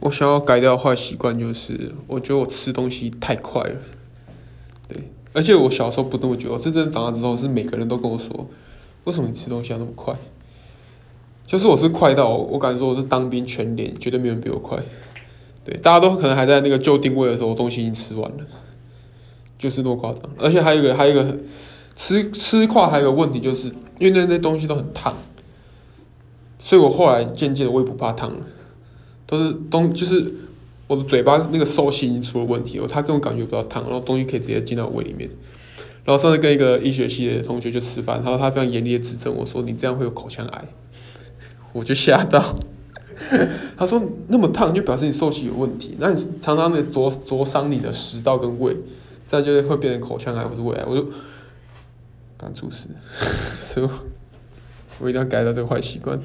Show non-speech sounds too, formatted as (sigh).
我想要改掉坏习惯，就是我觉得我吃东西太快了。对，而且我小时候不那么觉得，真正长大之后，是每个人都跟我说，为什么你吃东西要那么快？就是我是快到我敢说我是当兵全连，绝对没有人比我快。对，大家都可能还在那个就定位的时候，我东西已经吃完了，就是那么夸张。而且还有一个，还有一个吃吃快还有个问题，就是因为那那东西都很烫，所以我后来渐渐的我也不怕烫了。都是东，就是我的嘴巴那个受气已经出了问题，我他这种感觉比较烫，然后东西可以直接进到胃里面。然后上次跟一个医学系的同学去吃饭，然后他非常严厉的指正我说：“你这样会有口腔癌。” (laughs) 我就吓到。(laughs) 他说：“那么烫就表示你受气有问题，那你常常的灼灼伤你的食道跟胃，这样就会变成口腔癌或是胃癌。”我就刚出事，(laughs) 所以我一定要改掉这个坏习惯。